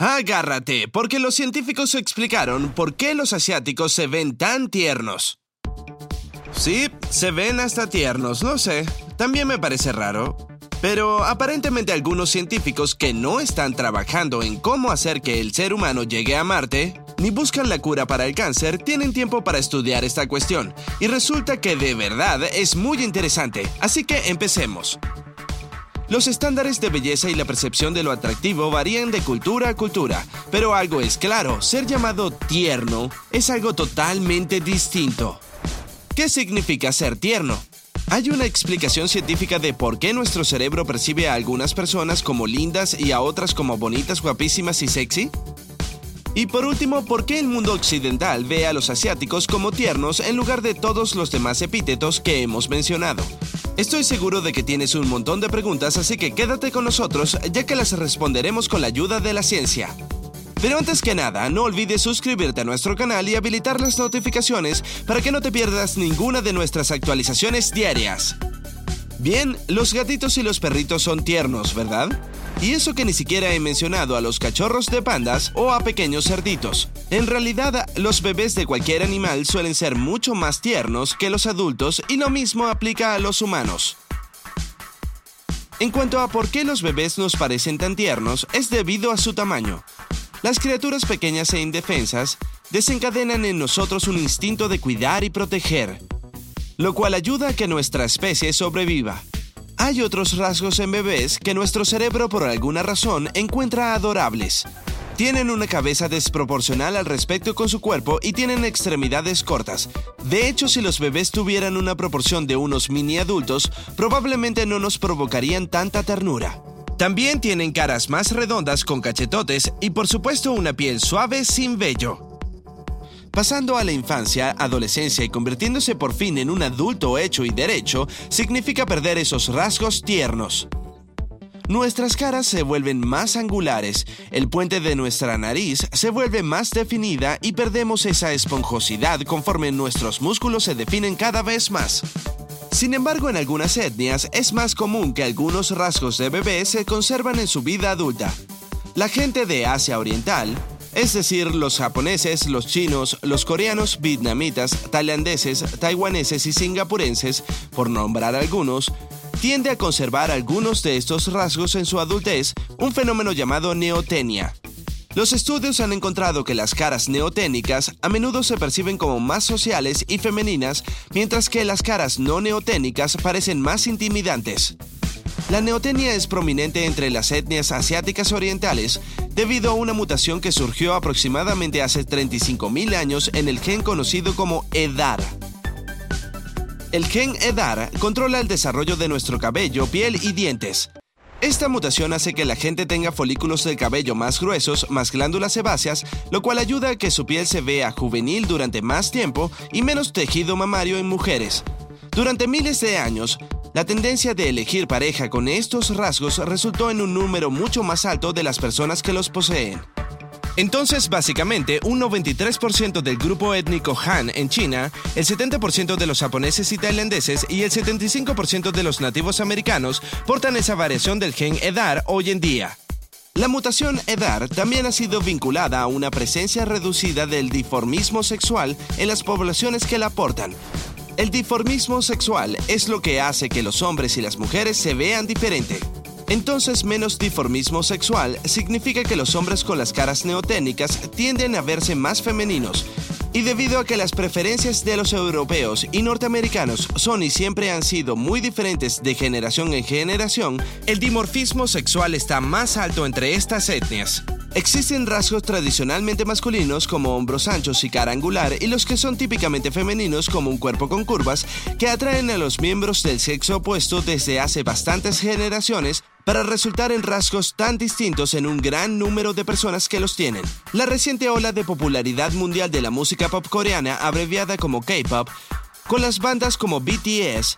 Agárrate, porque los científicos explicaron por qué los asiáticos se ven tan tiernos. Sí, se ven hasta tiernos, no sé. También me parece raro. Pero aparentemente algunos científicos que no están trabajando en cómo hacer que el ser humano llegue a Marte, ni buscan la cura para el cáncer, tienen tiempo para estudiar esta cuestión. Y resulta que de verdad es muy interesante. Así que empecemos. Los estándares de belleza y la percepción de lo atractivo varían de cultura a cultura, pero algo es claro, ser llamado tierno es algo totalmente distinto. ¿Qué significa ser tierno? ¿Hay una explicación científica de por qué nuestro cerebro percibe a algunas personas como lindas y a otras como bonitas, guapísimas y sexy? Y por último, ¿por qué el mundo occidental ve a los asiáticos como tiernos en lugar de todos los demás epítetos que hemos mencionado? Estoy seguro de que tienes un montón de preguntas, así que quédate con nosotros ya que las responderemos con la ayuda de la ciencia. Pero antes que nada, no olvides suscribirte a nuestro canal y habilitar las notificaciones para que no te pierdas ninguna de nuestras actualizaciones diarias. Bien, los gatitos y los perritos son tiernos, ¿verdad? Y eso que ni siquiera he mencionado a los cachorros de pandas o a pequeños cerditos. En realidad, los bebés de cualquier animal suelen ser mucho más tiernos que los adultos y lo mismo aplica a los humanos. En cuanto a por qué los bebés nos parecen tan tiernos, es debido a su tamaño. Las criaturas pequeñas e indefensas desencadenan en nosotros un instinto de cuidar y proteger, lo cual ayuda a que nuestra especie sobreviva. Hay otros rasgos en bebés que nuestro cerebro por alguna razón encuentra adorables. Tienen una cabeza desproporcional al respecto con su cuerpo y tienen extremidades cortas. De hecho, si los bebés tuvieran una proporción de unos mini adultos, probablemente no nos provocarían tanta ternura. También tienen caras más redondas con cachetotes y por supuesto una piel suave sin vello. Pasando a la infancia, adolescencia y convirtiéndose por fin en un adulto hecho y derecho, significa perder esos rasgos tiernos. Nuestras caras se vuelven más angulares, el puente de nuestra nariz se vuelve más definida y perdemos esa esponjosidad conforme nuestros músculos se definen cada vez más. Sin embargo, en algunas etnias es más común que algunos rasgos de bebé se conservan en su vida adulta. La gente de Asia Oriental, es decir, los japoneses, los chinos, los coreanos, vietnamitas, tailandeses, taiwaneses y singapurenses, por nombrar algunos, tiende a conservar algunos de estos rasgos en su adultez, un fenómeno llamado neotenia. Los estudios han encontrado que las caras neoténicas a menudo se perciben como más sociales y femeninas, mientras que las caras no neoténicas parecen más intimidantes. La neotenia es prominente entre las etnias asiáticas orientales debido a una mutación que surgió aproximadamente hace 35.000 años en el gen conocido como EDAR. El gen EDAR controla el desarrollo de nuestro cabello, piel y dientes. Esta mutación hace que la gente tenga folículos de cabello más gruesos, más glándulas sebáceas, lo cual ayuda a que su piel se vea juvenil durante más tiempo y menos tejido mamario en mujeres. Durante miles de años, la tendencia de elegir pareja con estos rasgos resultó en un número mucho más alto de las personas que los poseen. Entonces, básicamente, un 93% del grupo étnico Han en China, el 70% de los japoneses y tailandeses y el 75% de los nativos americanos portan esa variación del gen EDAR hoy en día. La mutación EDAR también ha sido vinculada a una presencia reducida del diformismo sexual en las poblaciones que la portan, el diformismo sexual es lo que hace que los hombres y las mujeres se vean diferente. Entonces, menos diformismo sexual significa que los hombres con las caras neoténicas tienden a verse más femeninos. Y debido a que las preferencias de los europeos y norteamericanos son y siempre han sido muy diferentes de generación en generación, el dimorfismo sexual está más alto entre estas etnias. Existen rasgos tradicionalmente masculinos como hombros anchos y cara angular y los que son típicamente femeninos como un cuerpo con curvas que atraen a los miembros del sexo opuesto desde hace bastantes generaciones para resultar en rasgos tan distintos en un gran número de personas que los tienen. La reciente ola de popularidad mundial de la música pop coreana, abreviada como K-pop, con las bandas como BTS,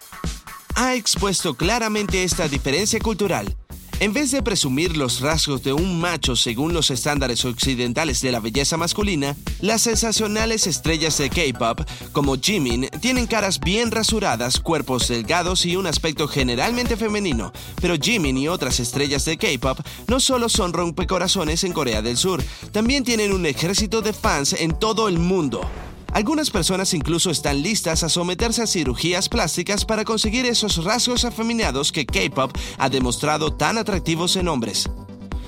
ha expuesto claramente esta diferencia cultural. En vez de presumir los rasgos de un macho según los estándares occidentales de la belleza masculina, las sensacionales estrellas de K-pop, como Jimin, tienen caras bien rasuradas, cuerpos delgados y un aspecto generalmente femenino. Pero Jimin y otras estrellas de K-pop no solo son rompecorazones en Corea del Sur, también tienen un ejército de fans en todo el mundo. Algunas personas incluso están listas a someterse a cirugías plásticas para conseguir esos rasgos afeminados que K-Pop ha demostrado tan atractivos en hombres.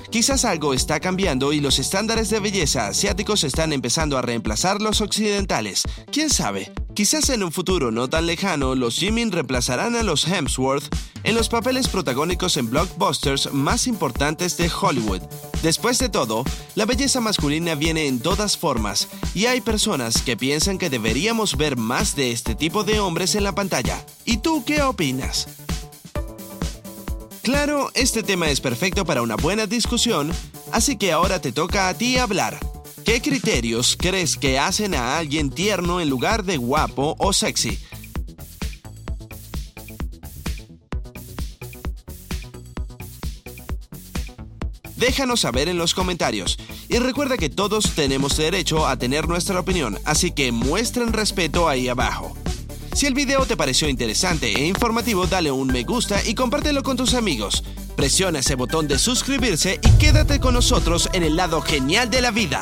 Quizás algo está cambiando y los estándares de belleza asiáticos están empezando a reemplazar los occidentales. ¿Quién sabe? Quizás en un futuro no tan lejano, los Jimin reemplazarán a los Hemsworth en los papeles protagónicos en blockbusters más importantes de Hollywood. Después de todo, la belleza masculina viene en todas formas y hay personas que piensan que deberíamos ver más de este tipo de hombres en la pantalla. ¿Y tú qué opinas? Claro, este tema es perfecto para una buena discusión, así que ahora te toca a ti hablar. ¿Qué criterios crees que hacen a alguien tierno en lugar de guapo o sexy? Déjanos saber en los comentarios. Y recuerda que todos tenemos derecho a tener nuestra opinión, así que muestren respeto ahí abajo. Si el video te pareció interesante e informativo, dale un me gusta y compártelo con tus amigos. Presiona ese botón de suscribirse y quédate con nosotros en el lado genial de la vida.